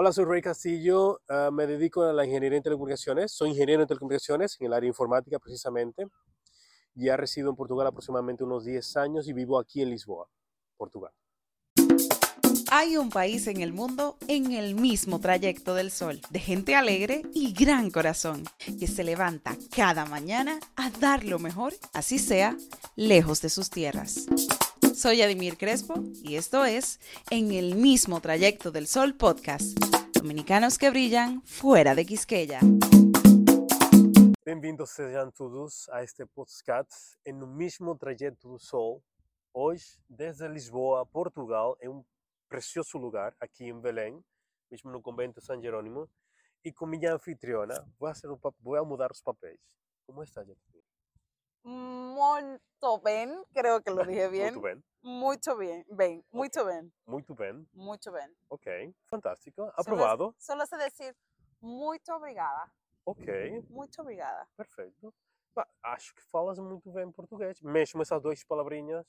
Hola, soy Rey Castillo, uh, me dedico a la ingeniería en telecomunicaciones, soy ingeniero en telecomunicaciones en el área informática precisamente. Ya resido en Portugal aproximadamente unos 10 años y vivo aquí en Lisboa, Portugal. Hay un país en el mundo en el mismo trayecto del sol, de gente alegre y gran corazón, que se levanta cada mañana a dar lo mejor, así sea, lejos de sus tierras. Soy Adimir Crespo y esto es En el mismo trayecto del sol podcast. Dominicanos que brillan fuera de Quisqueya. Bem-vindos sejam todos a este podcast En el mismo trayecto del sol. Hoy desde Lisboa, Portugal, en un precioso lugar aquí en Belém, mismo no convento San Jerónimo, y con mi anfitriona voy a, hacer un, voy a mudar los papeles. ¿Cómo estás, Jacqueline? Muito bem, creo que lo dije bien. Muito bem. Muito bien, bem, muito bem, Muito bem. muito bem. Ok, fantástico. Solo- Aprovado. Solo sé decir muito obrigada, Ok, muito obrigada. perfeito. Pá, acho que falas muito bem português. Mesmo essas duas palavrinhas,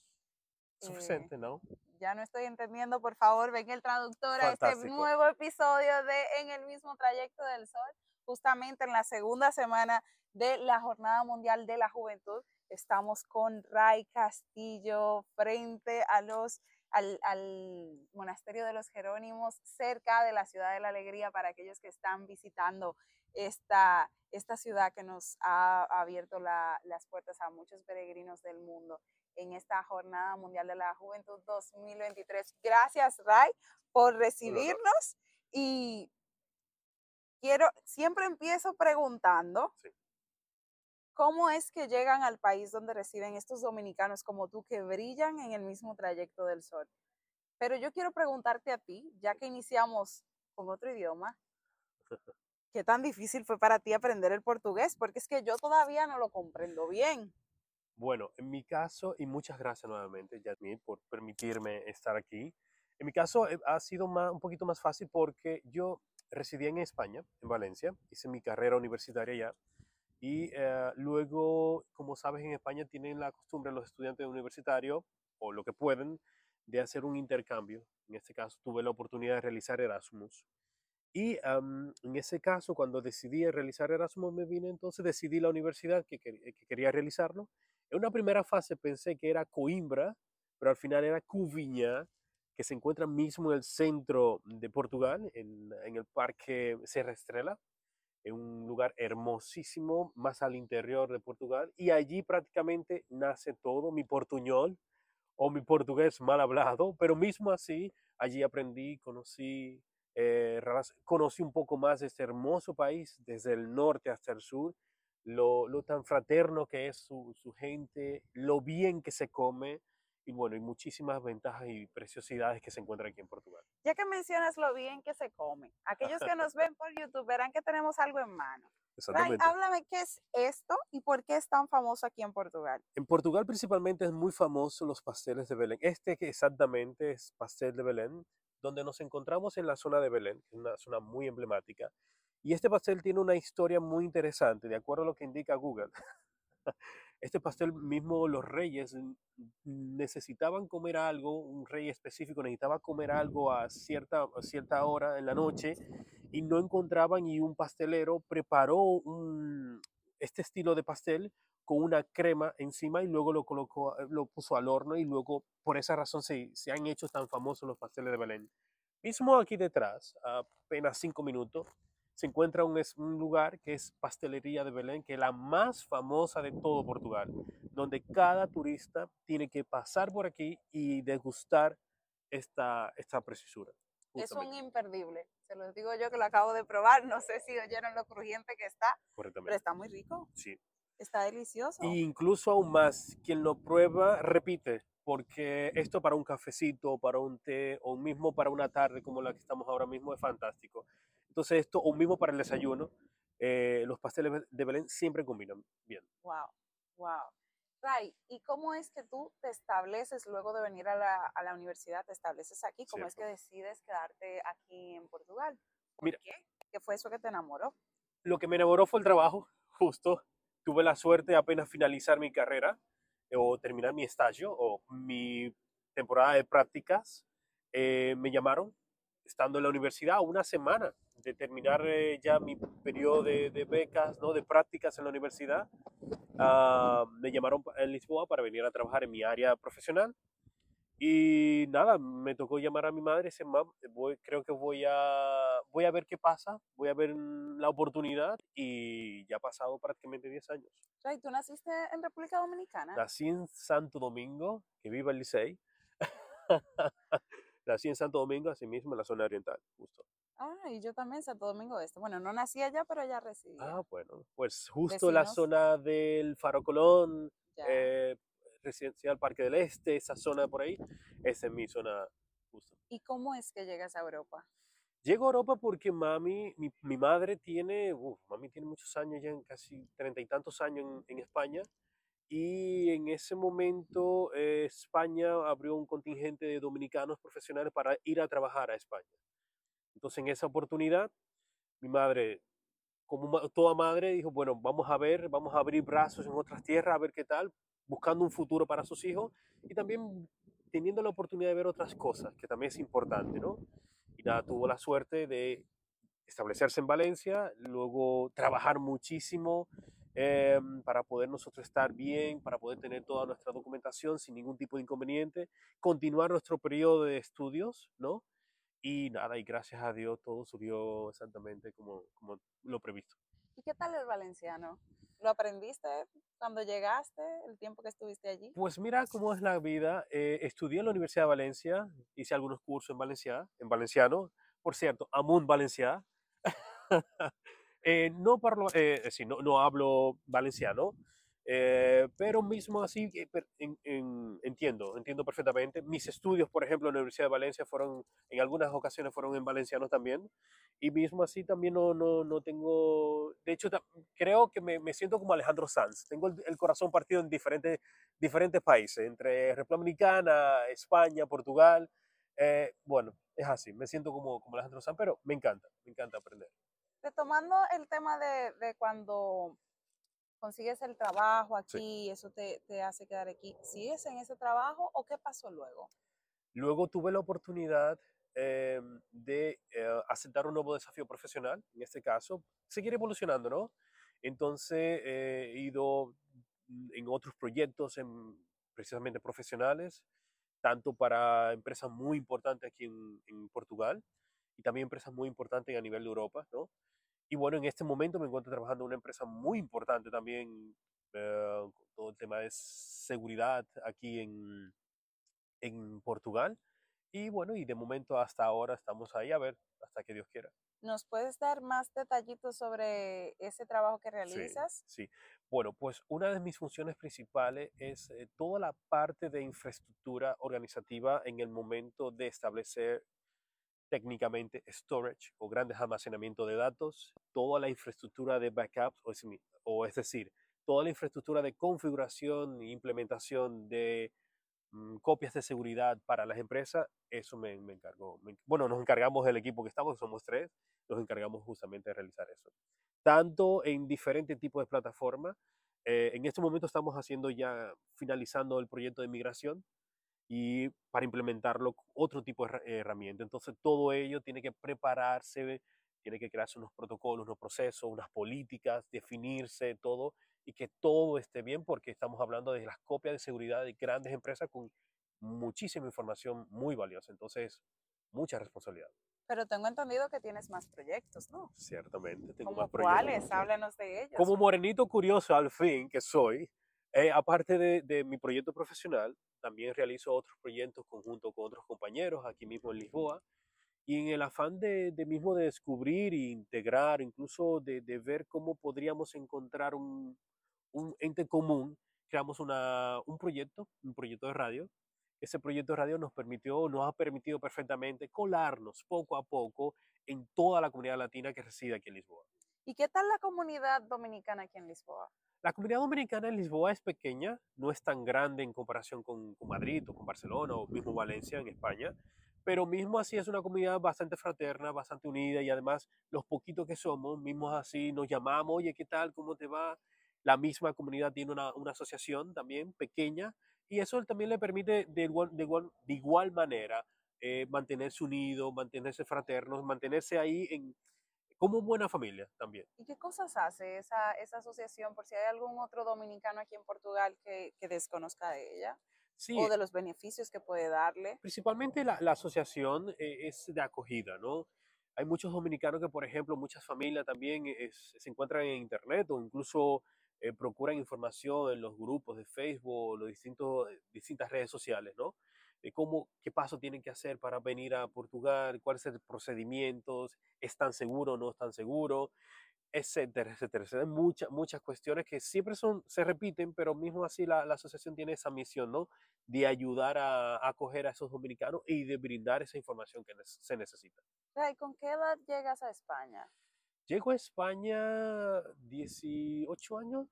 suficiente, não? Ya no estoy entendiendo, por favor, ven el traductor a este Fantástico. nuevo episodio de En el mismo trayecto del sol, justamente en la segunda semana de la Jornada Mundial de la Juventud. Estamos con Ray Castillo frente a los al, al monasterio de los Jerónimos, cerca de la ciudad de la alegría, para aquellos que están visitando esta, esta ciudad que nos ha abierto la- las puertas a muchos peregrinos del mundo en esta Jornada Mundial de la Juventud 2023. Gracias, Ray, por recibirnos y quiero, siempre empiezo preguntando, Sí. ¿cómo es que llegan al país donde residen estos dominicanos como tú que brillan en el mismo trayecto del sol? Pero yo quiero preguntarte a ti, ya que iniciamos con otro idioma, ¿qué tan difícil fue para ti aprender el portugués? Porque es que yo todavía no lo comprendo bien. Bueno, en mi caso, y muchas gracias nuevamente, Yasmin, por permitirme estar aquí. En mi caso eh, ha sido más- un poquito más fácil porque yo residí en España, en Valencia, hice mi carrera universitaria allá. Y eh, luego, como sabes, en España tienen la costumbre los estudiantes universitarios, o lo que pueden, de hacer un intercambio. En este caso, tuve la oportunidad de realizar Erasmus. Y en ese caso, cuando decidí realizar Erasmus, me vine entonces, decidí la universidad que, quer- que quería realizarlo. En una primera fase pensé que era Coimbra, pero al final era Covilhã, que se encuentra mismo en el centro de Portugal, en, en el Parque Serra Estrela, en un lugar hermosísimo, más al interior de Portugal. Y allí prácticamente nace todo, mi portuñol o mi portugués mal hablado, pero mismo así, allí aprendí, conocí, eh, conocí un poco más de este hermoso país, desde el norte hasta el sur, lo, lo tan fraterno que es su, su gente, lo bien que se come, y bueno, y muchísimas ventajas y preciosidades que se encuentran aquí en Portugal. Ya que mencionas lo bien que se come, aquellos que nos ven por YouTube verán que tenemos algo en mano. Ray, Exactamente. háblame qué es esto y por qué es tan famoso aquí en Portugal. En Portugal principalmente es muy famoso los pasteles de Belén. Este que exactamente es pastel de Belén, donde nos encontramos en la zona de Belén, que es una zona muy emblemática. Y este pastel tiene una historia muy interesante, de acuerdo a lo que indica Google. Este pastel mismo los reyes necesitaban comer algo, un rey específico necesitaba comer algo a cierta, cierta hora en la noche y no encontraban y un pastelero preparó este estilo de pastel con una crema encima y luego lo colocó, eh, lo puso al horno y luego por esa razón se, se han hecho tan famosos los pasteles de Belén. Mismo aquí detrás, apenas cinco minutos, se encuentra un, un lugar que es Pastelería de Belén, que es la más famosa de todo Portugal, donde cada turista tiene que pasar por aquí y degustar esta, esta preciosura. Es un justamente, imperdible. Se los digo yo que lo acabo de probar. No sé si oyeron lo crujiente que está, pero está muy rico. Sí. Está delicioso. Y incluso aún más, quien lo prueba repite, porque esto para un cafecito, para un té, o mismo para una tarde como la que estamos ahora mismo es fantástico. Entonces esto, o mismo para el desayuno, eh, los pasteles de Belén siempre combinan bien. Wow, wow. Ray, ¿y cómo es que tú te estableces luego de venir a la, a la universidad? ¿Te estableces aquí? ¿Cómo es que Cierto. decides quedarte aquí en Portugal? ¿Por Mira. qué? ¿Qué fue eso que te enamoró? Lo que me enamoró fue el trabajo, justo. Tuve la suerte de apenas finalizar mi carrera eh, o terminar mi estallo o mi temporada de prácticas. eh, me llamaron estando en la universidad, una semana de terminar eh, ya mi periodo de, de, becas, ¿no? de prácticas en la universidad, uh, me llamaron en Lisboa para venir a trabajar en mi área profesional. Y nada, me tocó llamar a mi madre y decir, mam, voy, creo que voy a, voy a ver qué pasa, voy a ver la oportunidad y ya ha pasado prácticamente 10 años. Ray, ¿tú naciste en República Dominicana? Nací en Santo Domingo, que viva el Licey. nací en Santo Domingo, así mismo en la zona oriental, justo. Ah, y yo también, Santo Domingo Este. Bueno, no nací allá, pero ya residí. Ah, bueno, pues justo la zona del Faro Colón, eh, residencial Parque del Este, esa zona por ahí, esa es mi zona justo. ¿Y cómo es que llegas a Europa? Llego a Europa porque mami, mi, mi madre tiene, uf, mami tiene muchos años ya, casi treinta y tantos años en, en, España, y en ese momento eh, España abrió un contingente de dominicanos profesionales para ir a trabajar a España. Entonces en esa oportunidad, mi madre, como toda madre, dijo, bueno, vamos a ver, vamos a abrir brazos en otras tierras, a ver qué tal, buscando un futuro para sus hijos y también teniendo la oportunidad de ver otras cosas, que también es importante, ¿no? Y nada, tuvo la suerte de establecerse en Valencia, luego trabajar muchísimo eh, para poder nosotros estar bien, para poder tener toda nuestra documentación sin ningún tipo de inconveniente, continuar nuestro periodo de estudios, ¿no? Y nada, y gracias a Dios todo subió exactamente como, como lo previsto. ¿Y qué tal el valenciano? ¿Lo aprendiste cuando llegaste, el tiempo que estuviste allí? Pues mira cómo es la vida. Eh, estudié en la Universidad de Valencia, hice algunos cursos en Valencia, en valenciano. Por cierto, Amun Valencia. eh, no, parlo, eh, sí, no, no hablo valenciano, eh, pero mismo así eh, en, en, entiendo, entiendo perfectamente. Mis estudios, por ejemplo, en la Universidad de Valencia fueron, en algunas ocasiones fueron en valenciano también. Y mismo así también no, no, no tengo, de hecho creo que me, me siento como Alejandro Sanz. Tengo el, el, corazón partido en diferentes, diferentes países, entre República Dominicana, España, Portugal. Eh, bueno, es así, me siento como, como Alejandro Sanz, pero me encanta, me encanta aprender. Retomando el tema de, de cuando consigues el trabajo aquí, sí. eso te, te, hace quedar aquí. ¿Sigues en ese trabajo o qué pasó luego? Luego tuve la oportunidad eh, de eh, aceptar un nuevo desafío profesional, en este caso, seguir evolucionando, ¿no? Entonces eh, he ido en otros proyectos, en, precisamente profesionales, tanto para empresas muy importantes aquí en, en Portugal y también empresas muy importantes a nivel de Europa, ¿no? Y bueno, en este momento me encuentro trabajando en una empresa muy importante también, eh, con todo el tema de seguridad aquí en, en Portugal. Y bueno, y de momento hasta ahora estamos ahí a ver, hasta que Dios quiera. ¿Nos puedes dar más detallitos sobre ese trabajo que realizas? Sí, sí. Bueno, pues una de mis funciones principales es eh, toda la parte de infraestructura organizativa en el momento de establecer técnicamente storage o grandes almacenamientos de datos, toda la infraestructura de backups, o es, decir, toda la infraestructura de configuración e implementación de mm, copias de seguridad para las empresas, eso me, me encargó. Me, bueno, nos encargamos del equipo que estamos, somos tres, nos encargamos justamente de realizar eso. Tanto en diferentes tipos de plataformas, eh, en este momento estamos haciendo ya, finalizando el proyecto de migración, y para implementarlo otro tipo de herramienta. Entonces todo ello tiene que prepararse, tiene que crearse unos protocolos, unos procesos, unas políticas, definirse todo y que todo esté bien porque estamos hablando de las copias de seguridad de grandes empresas con muchísima información muy valiosa. Entonces, mucha responsabilidad. Pero tengo entendido que tienes más proyectos, ¿no? Ciertamente, tengo ¿Cómo más proyectos. ¿Cuáles? Háblanos de ellos. Como morenito curioso al fin que soy, eh, aparte de, de, mi proyecto profesional, también realizo otros proyectos conjunto con otros compañeros aquí mismo en Lisboa. Y en el afán de, mismo de descubrir e integrar, incluso de, de ver cómo podríamos encontrar un, un ente común, creamos una, un proyecto, un proyecto de radio. Ese proyecto de radio nos permitió, nos ha permitido perfectamente colarnos poco a poco en toda la comunidad latina que reside aquí en Lisboa. ¿Y qué tal la comunidad dominicana aquí en Lisboa? La comunidad dominicana en Lisboa es pequeña, no es tan grande en comparación con, con, Madrid o con Barcelona o mismo Valencia en España, pero mismo así es una comunidad bastante fraterna, bastante unida y además los poquitos que somos, mismos así nos llamamos, oye, ¿qué tal? ¿Cómo te va? La misma comunidad tiene una, una asociación también pequeña y eso también le permite de igual, de igual, de igual manera eh, mantenerse unidos, mantenerse fraternos, mantenerse ahí en, como buena familia también. ¿Y qué cosas hace esa, esa asociación por si hay algún otro dominicano aquí en Portugal que, que desconozca de ella? Sí, o de los beneficios que puede darle. principalmente la, la asociación eh, es de acogida, ¿no? Hay muchos dominicanos que, por ejemplo, muchas familias también es- se encuentran en internet o incluso eh, procuran información en los grupos de Facebook o los distintos, eh, distintas redes sociales, ¿no? De cómo, qué paso tienen que hacer para venir a Portugal, cuáles son los procedimientos, es tan seguro o no es tan seguro, etcétera, etcétera. Hay muchas, muchas cuestiones que siempre son, se repiten, pero mismo así la, la asociación tiene esa misión, ¿no? De ayudar a, acoger a esos dominicanos y de brindar esa información que se necesita. Ray, ¿con qué edad llegas a España? Llego a España 18 años,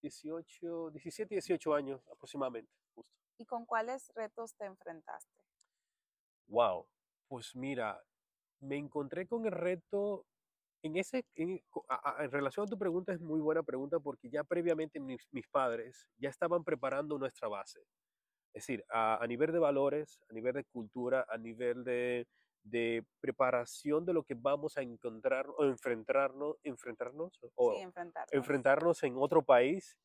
18, 17, 18 años aproximadamente. ¿Y con cuáles retos te enfrentaste? Wow, pues mira, me encontré con el reto en ese, en, a- a- en relación a tu pregunta es muy buena pregunta porque ya previamente mis, mis padres ya estaban preparando nuestra base. Es decir, a, a nivel de valores, a nivel de cultura, a nivel de, de preparación de lo que vamos a encontrar o enfrentarnos, enfrentarnos o sí, enfrentarnos. enfrentarnos en otro país.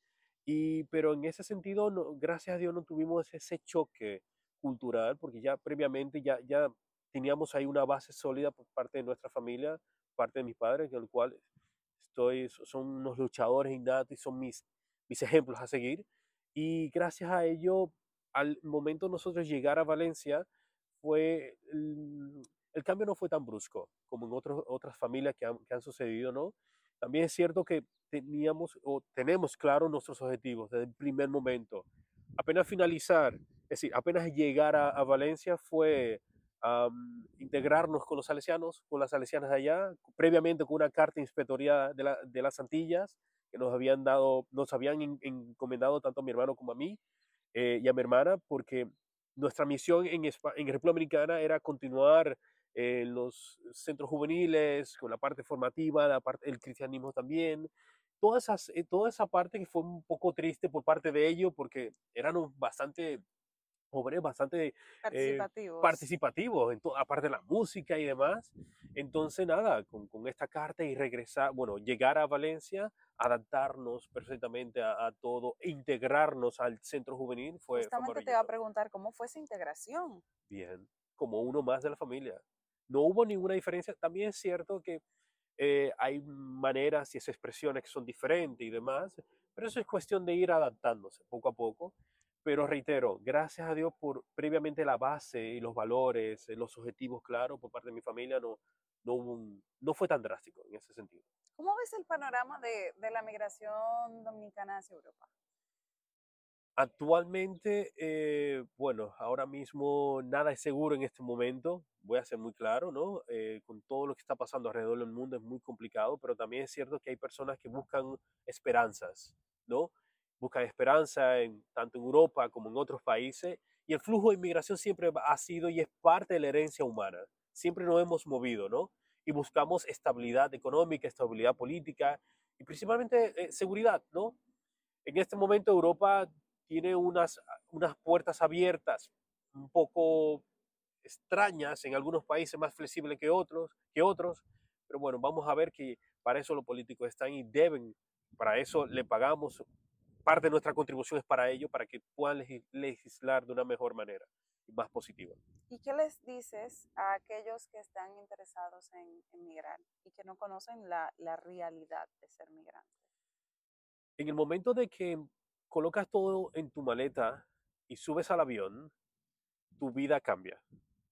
Y, pero en ese sentido, no- gracias a Dios no tuvimos ese choque cultural, porque ya previamente ya, ya teníamos ahí una base sólida por parte de nuestra familia, parte de mis padres, con el cual estoy, so- son unos luchadores innatos y son mis, mis ejemplos a seguir. Y gracias a ello, al momento de nosotros llegar a Valencia, fue el, el cambio no fue tan brusco como en otros, otras familias que han, que han sucedido, ¿no? También es cierto que teníamos o tenemos claros nuestros objetivos desde el primer momento. Apenas finalizar, es decir, apenas llegar a, Valencia fue am, integrarnos con los salesianos, con las salesianas de allá, previamente con una carta inspectoría de, la- de las Antillas que nos habían dado, nos habían en- encomendado tanto a mi hermano como a mí eh, y a mi hermana, porque nuestra misión en, en República Dominicana era continuar eh, los centros juveniles, con la parte formativa, la parte, el cristianismo también. Toda, esas, eh, toda esa parte que fue un poco triste por parte de ellos, porque eran bastante jóvenes, bastante Participativos. participativos, en aparte de la música y demás. Entonces, nada, con, con esta carta y regresar, bueno, llegar a Valencia, adaptarnos perfectamente a, a todo, e integrarnos al centro juvenil fue, fue Justamente te iba a preguntar cómo fue esa integración. Bien, como uno más de la familia. No hubo ninguna diferencia. También es cierto que eh, hay maneras y esas expresiones que son diferentes y demás, pero eso es cuestión de ir adaptándose poco a poco. Pero reitero, gracias a Dios por previamente la base y los valores, eh, los objetivos claros por parte de mi familia, no, no, no fue tan drástico en ese sentido. ¿Cómo ves el panorama de, de la migración dominicana hacia Europa? Actualmente, eh, bueno, ahora mismo nada es seguro en este momento, voy a ser muy claro, ¿no? Eh, con todo lo que está pasando alrededor del mundo es muy complicado, pero también es cierto que hay personas que buscan esperanzas, ¿no? Buscan esperanza en, tanto en Europa como en otros países, y el flujo de inmigración siempre ha sido y es parte de la herencia humana, siempre nos hemos movido, ¿no? Y buscamos estabilidad económica, estabilidad política y principalmente eh, seguridad, ¿no? En este momento Europa tiene unas, unas puertas abiertas un poco extrañas en algunos países más flexibles que otros, que otros, pero bueno, vamos a ver que para eso los políticos están y deben, para eso le pagamos, parte de nuestra contribución es para ello, para que puedan legi- legislar de una mejor manera y más positiva. ¿Y qué les dices a aquellos que están interesados en, en migrar y que no conocen la, la realidad de ser migrante? En el momento de que colocas todo en tu maleta y subes al avión, tu vida cambia,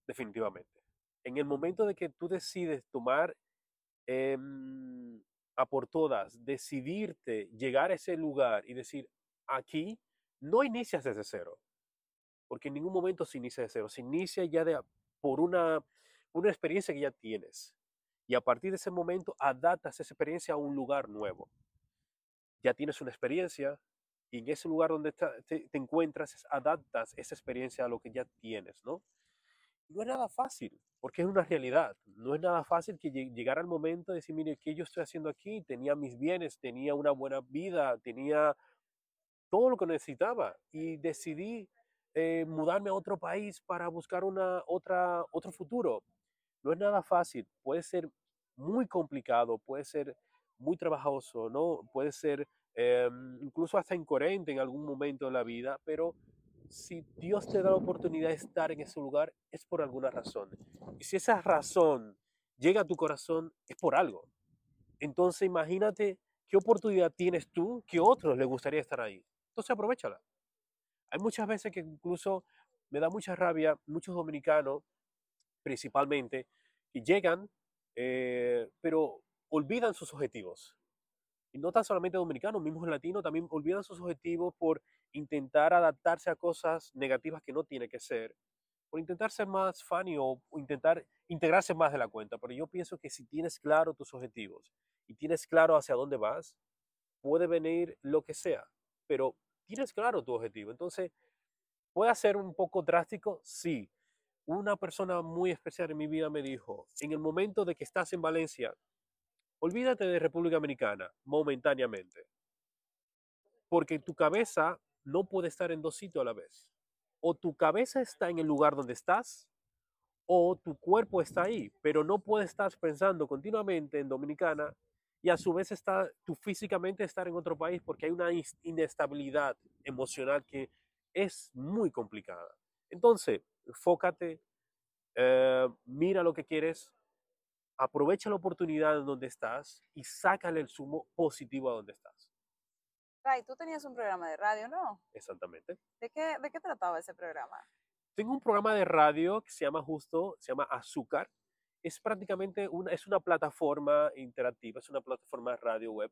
definitivamente. En el momento de que tú decides tomar em, a por todas, decidirte llegar a ese lugar y decir, aquí no inicias desde cero, porque en ningún momento se inicia de cero, se inicia ya de, por una, una experiencia que ya tienes. Y a partir de ese momento adaptas esa experiencia a un lugar nuevo. Ya tienes una experiencia y en ese lugar donde está- te, te encuentras adaptas esa experiencia a lo que ya tienes, ¿no? no es nada fácil, porque es una realidad. No es nada fácil que lle- llegar al momento de decir, mire, ¿qué yo estoy haciendo aquí? Tenía mis bienes, tenía una buena vida, tenía todo lo que necesitaba y decidí eh, mudarme a otro país para buscar una, otra, otro futuro. No es nada fácil, puede ser muy complicado, puede ser muy trabajoso, ¿no? Puede ser em, incluso hasta incoherente en algún momento de la vida, pero si Dios te da la oportunidad de estar en ese lugar, es por alguna razón. Y si esa razón llega a tu corazón, es por algo. Entonces imagínate qué oportunidad tienes tú que otros les gustaría estar ahí. Entonces aprovechala. Hay muchas veces que incluso me da mucha rabia, muchos dominicanos principalmente, que llegan, eh, pero olvidan sus objetivos. Y no tan solamente dominicanos, mismos latinos también olvidan sus objetivos por intentar adaptarse a cosas negativas que no tiene que ser, por intentar ser más funny o, intentar integrarse más de la cuenta. Pero yo pienso que si tienes claro tus objetivos y tienes claro hacia dónde vas, puede venir lo que sea, pero tienes claro tu objetivo. Entonces, ¿puede ser un poco drástico? Sí. Una persona muy especial en mi vida me dijo, en el momento de que estás en Valencia, olvídate de República Dominicana momentáneamente, porque tu cabeza no puede estar en dos sitios a la vez. O tu cabeza está en el lugar donde estás, o tu cuerpo está ahí, pero no puedes estar pensando continuamente en Dominicana y a su vez está tú físicamente estar en otro país porque hay una inestabilidad emocional que es muy complicada. Entonces, fócate, eh, mira lo que quieres, aprovecha la oportunidad en donde estás y sácale el sumo positivo a donde estás. Ray, tú tenías un programa de radio, ¿no? Exactamente. ¿De qué, ¿De qué trataba ese programa? Tengo un programa de radio que se llama justo, se llama Azúcar. Es prácticamente una, es una plataforma interactiva, es una plataforma de radio web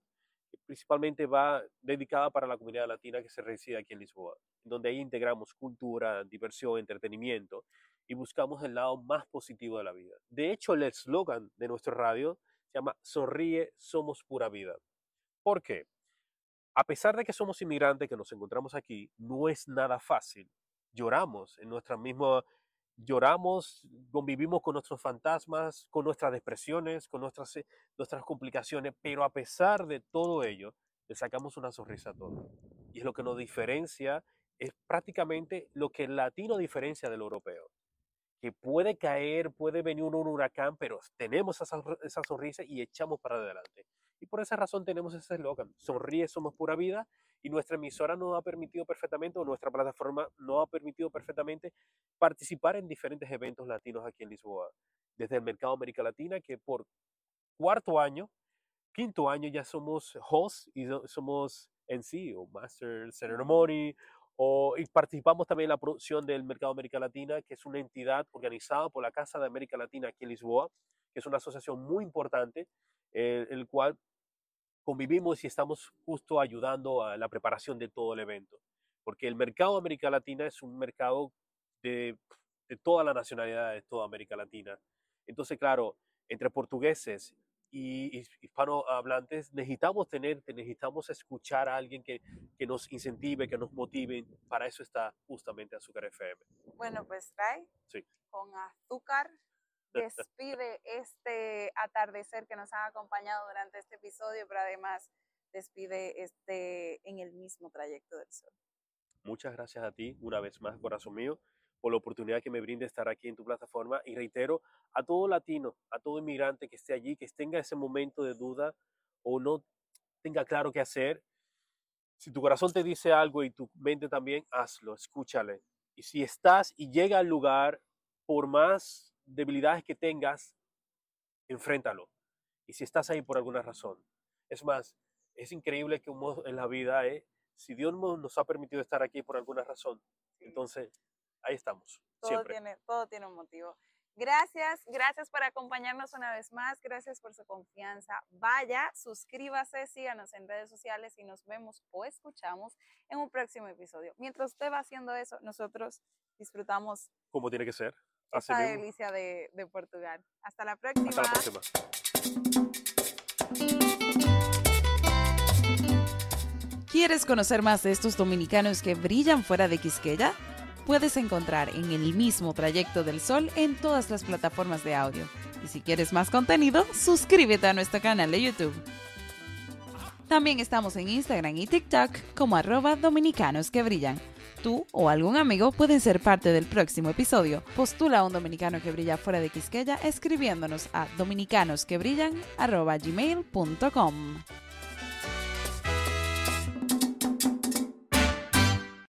que principalmente va dedicada para la comunidad latina que se reside aquí en Lisboa, donde ahí integramos cultura, diversión, entretenimiento y buscamos el lado más positivo de la vida. De hecho, el eslogan de nuestro radio se llama Sonríe, somos pura vida. ¿Por qué? a pesar de que somos inmigrantes, que nos encontramos aquí, no es nada fácil. Lloramos en nuestra misma, lloramos, convivimos con nuestros fantasmas, con nuestras depresiones, con nuestras, eh, nuestras complicaciones, pero a pesar de todo ello, le sacamos una sonrisa a todo. Y es lo que nos diferencia, es prácticamente lo que el latino diferencia del europeo. Puede caer, puede venir un, huracán, pero tenemos esa, esa sonrisa y echamos para adelante. Y por esa razón tenemos ese eslogan, sonríe, somos pura vida, y nuestra emisora nos ha permitido perfectamente, o nuestra plataforma nos ha permitido perfectamente participar en diferentes eventos latinos aquí en Lisboa, desde el mercado América Latina, que por cuarto año, quinto año ya somos host y somos en sí, o Master Ceremony, o, y participamos también en la producción del Mercado América Latina, que es una entidad organizada por la Casa de América Latina aquí en Lisboa, que es una asociación muy importante eh, el cual convivimos y estamos justo ayudando a la preparación de todo el evento. Porque el mercado de América Latina es un mercado de, de toda la nacionalidad de toda América Latina. Entonces, claro, entre portugueses y hispanohablantes necesitamos tener, necesitamos escuchar a alguien que, que, nos incentive, que nos motive. Para eso está justamente Azúcar FM. Bueno, pues Ray, sí. con Azúcar despide este atardecer que nos ha acompañado durante este episodio, pero además despide este en el mismo trayecto del sol. Muchas gracias a ti, una vez más, corazón mío, por la oportunidad que me brinde estar aquí en tu plataforma y reitero a todo latino, a todo inmigrante que esté allí, que tenga ese momento de duda o no tenga claro qué hacer. Si tu corazón te dice algo y tu mente también, hazlo, escúchale. Y si estás y llega al lugar, por más debilidades que tengas, enfréntalo. Y si estás ahí por alguna razón. Es más, es increíble que en la vida, ¿eh? si Dios nos ha permitido estar aquí por alguna razón, entonces ahí estamos. Todo tiene, todo tiene un motivo. Gracias, gracias por acompañarnos una vez más, gracias por su confianza. Vaya, suscríbase, síganos en redes sociales y nos vemos o escuchamos en un próximo episodio. Mientras usted va haciendo eso, nosotros disfrutamos. Como tiene que ser esta delicia de, de, Portugal. Hasta la próxima. Hasta la próxima. ¿Quieres conocer más de estos dominicanos que brillan fuera de Quisqueya? Puedes encontrar en el mismo trayecto del sol en todas las plataformas de audio. Y si quieres más contenido, suscríbete a nuestro canal de YouTube. También estamos en Instagram y TikTok como arroba dominicanos que brillan Tú o algún amigo pueden ser parte del próximo episodio. Postula a un dominicano que brilla fuera de Quisqueya escribiéndonos a dominicanosquebrillan.gmail.com